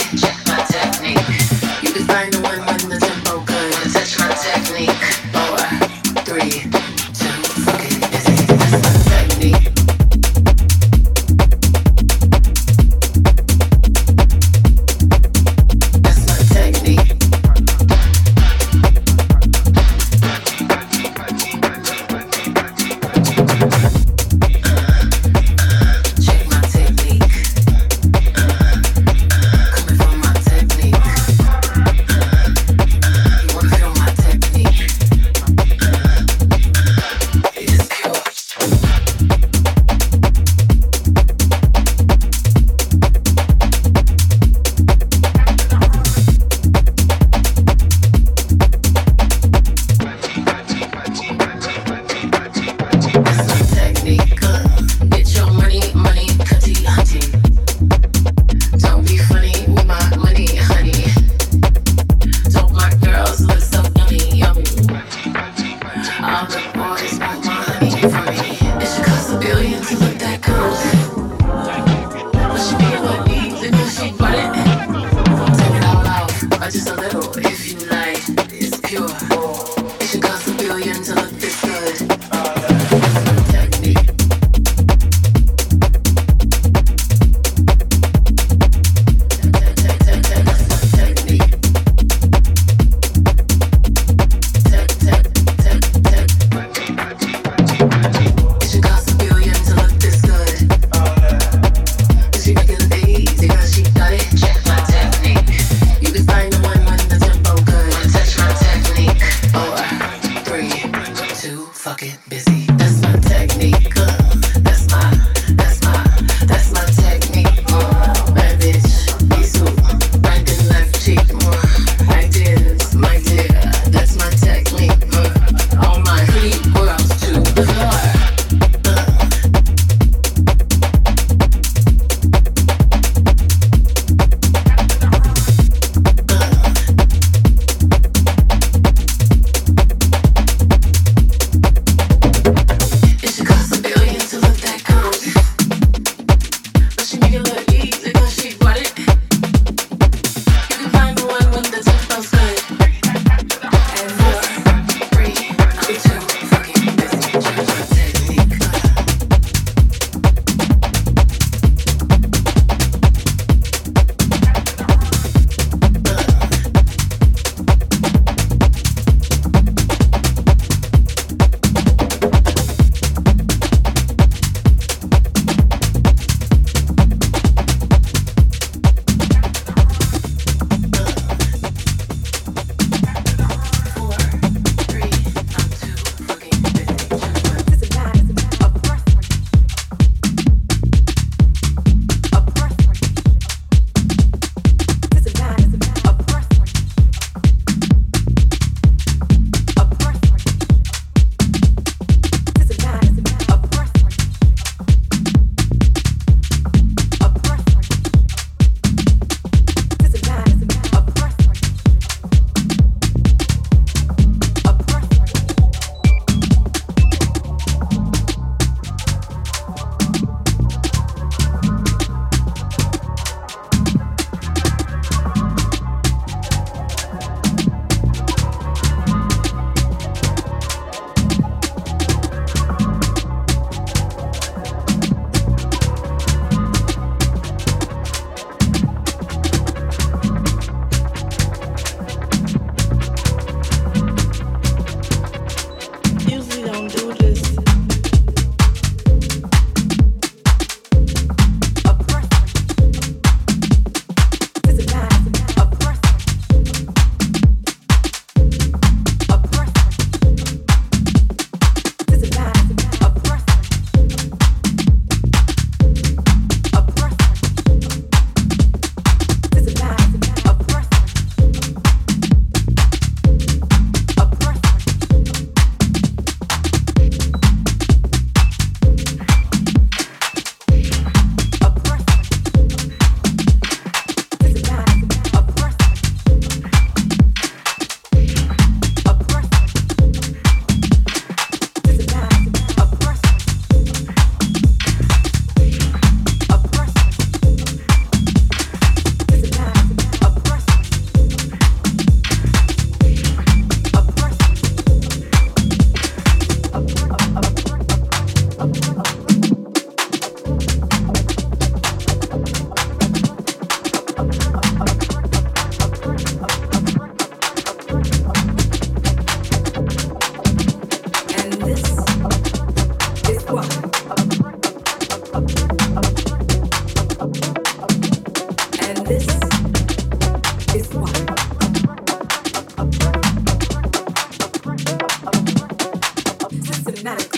check. That's my technique.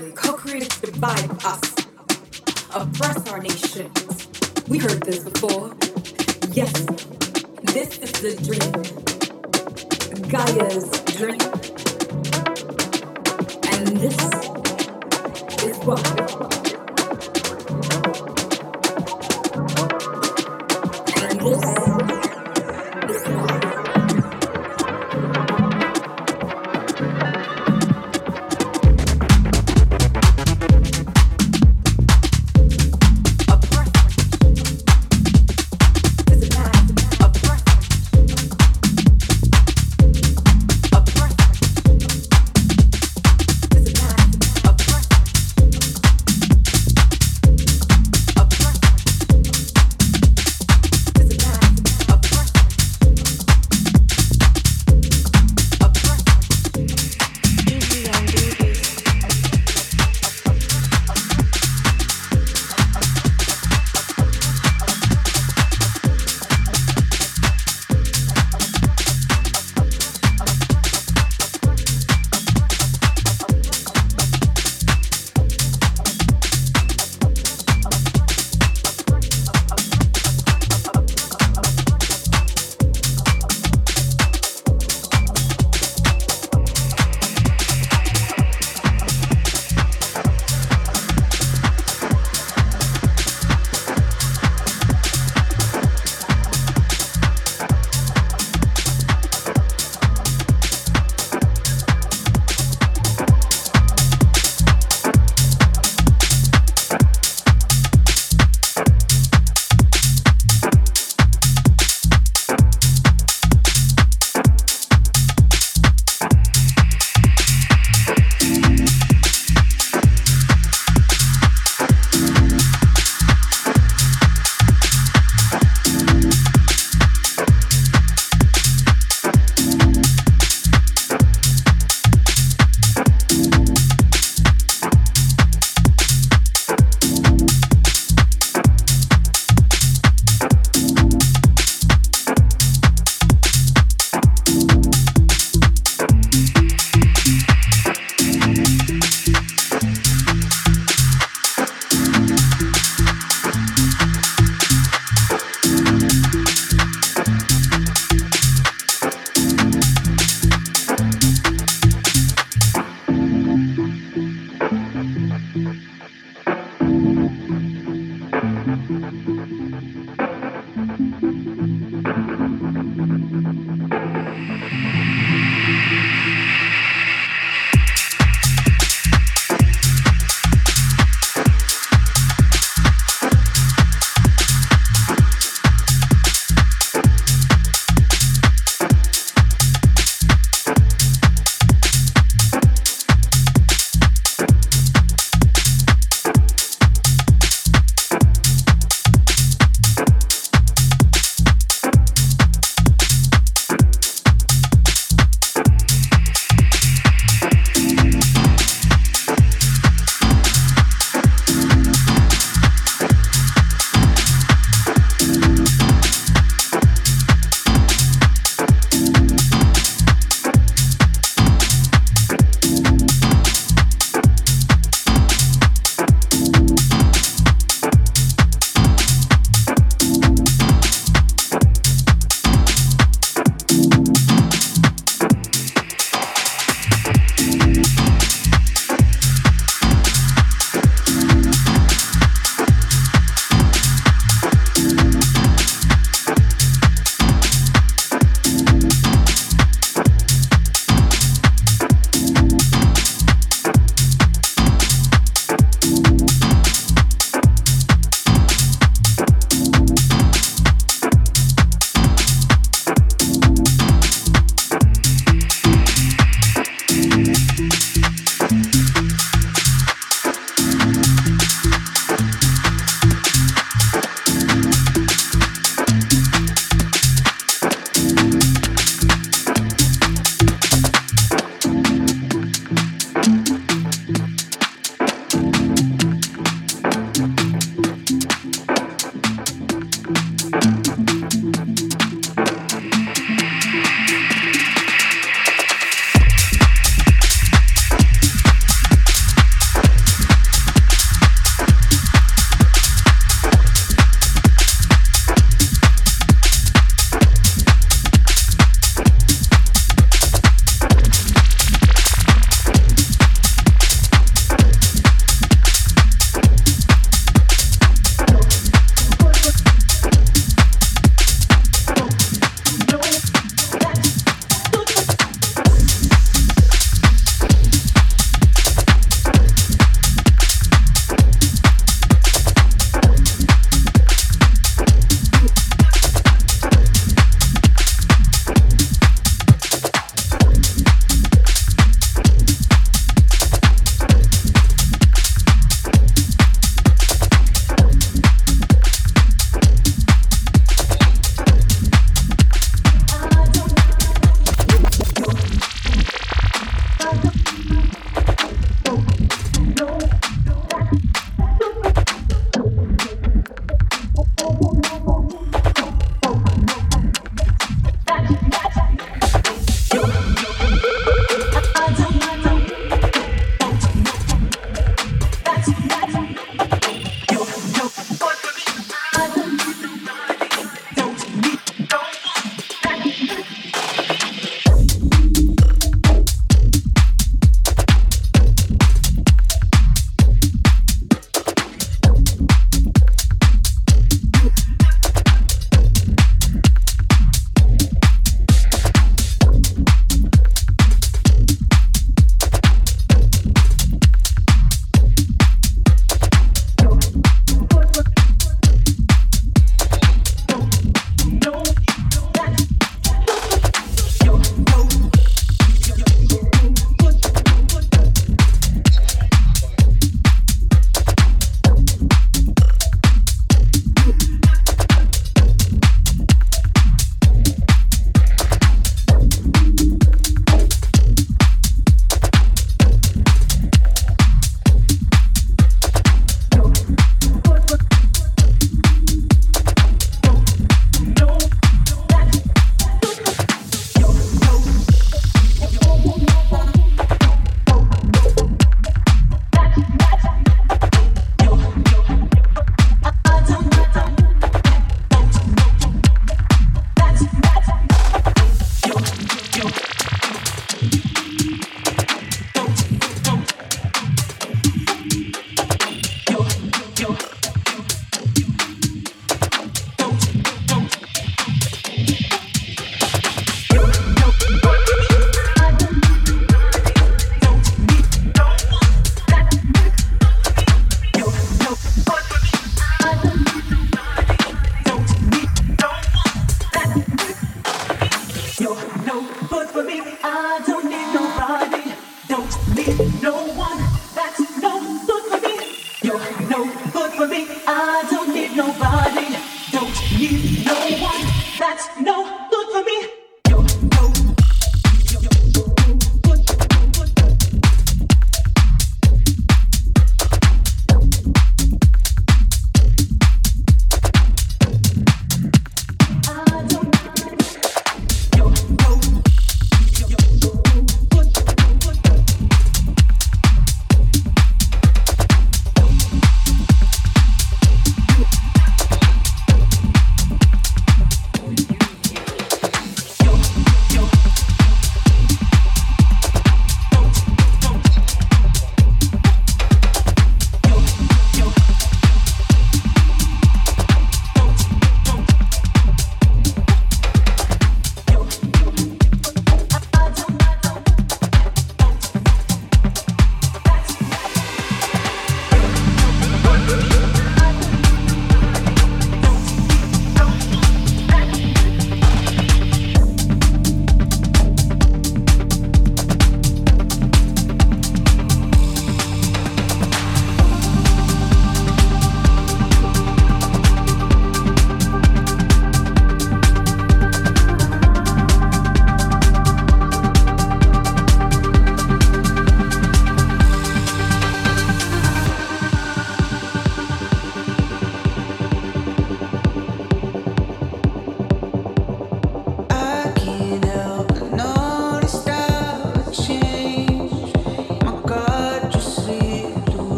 and Co-creators divide us, oppress our nations. We heard this before. Yes, this is the dream, Gaia's dream, and this is what.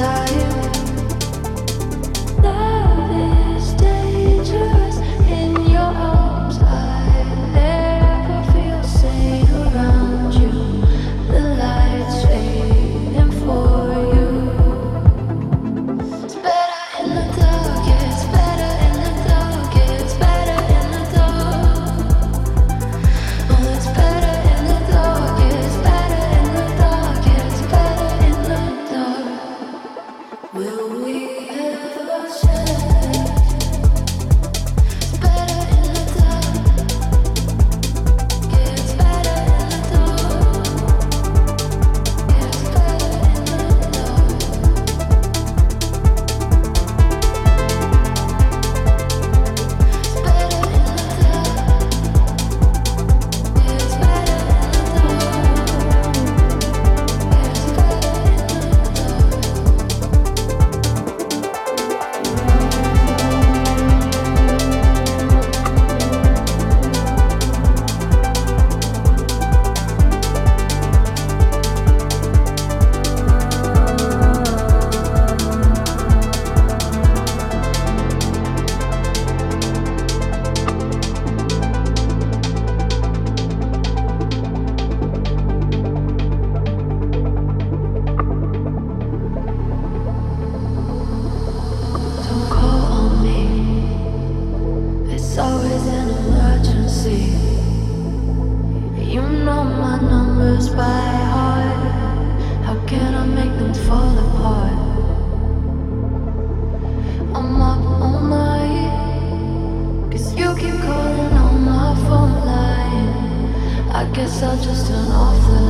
Time. Guess I'll just turn off the lights.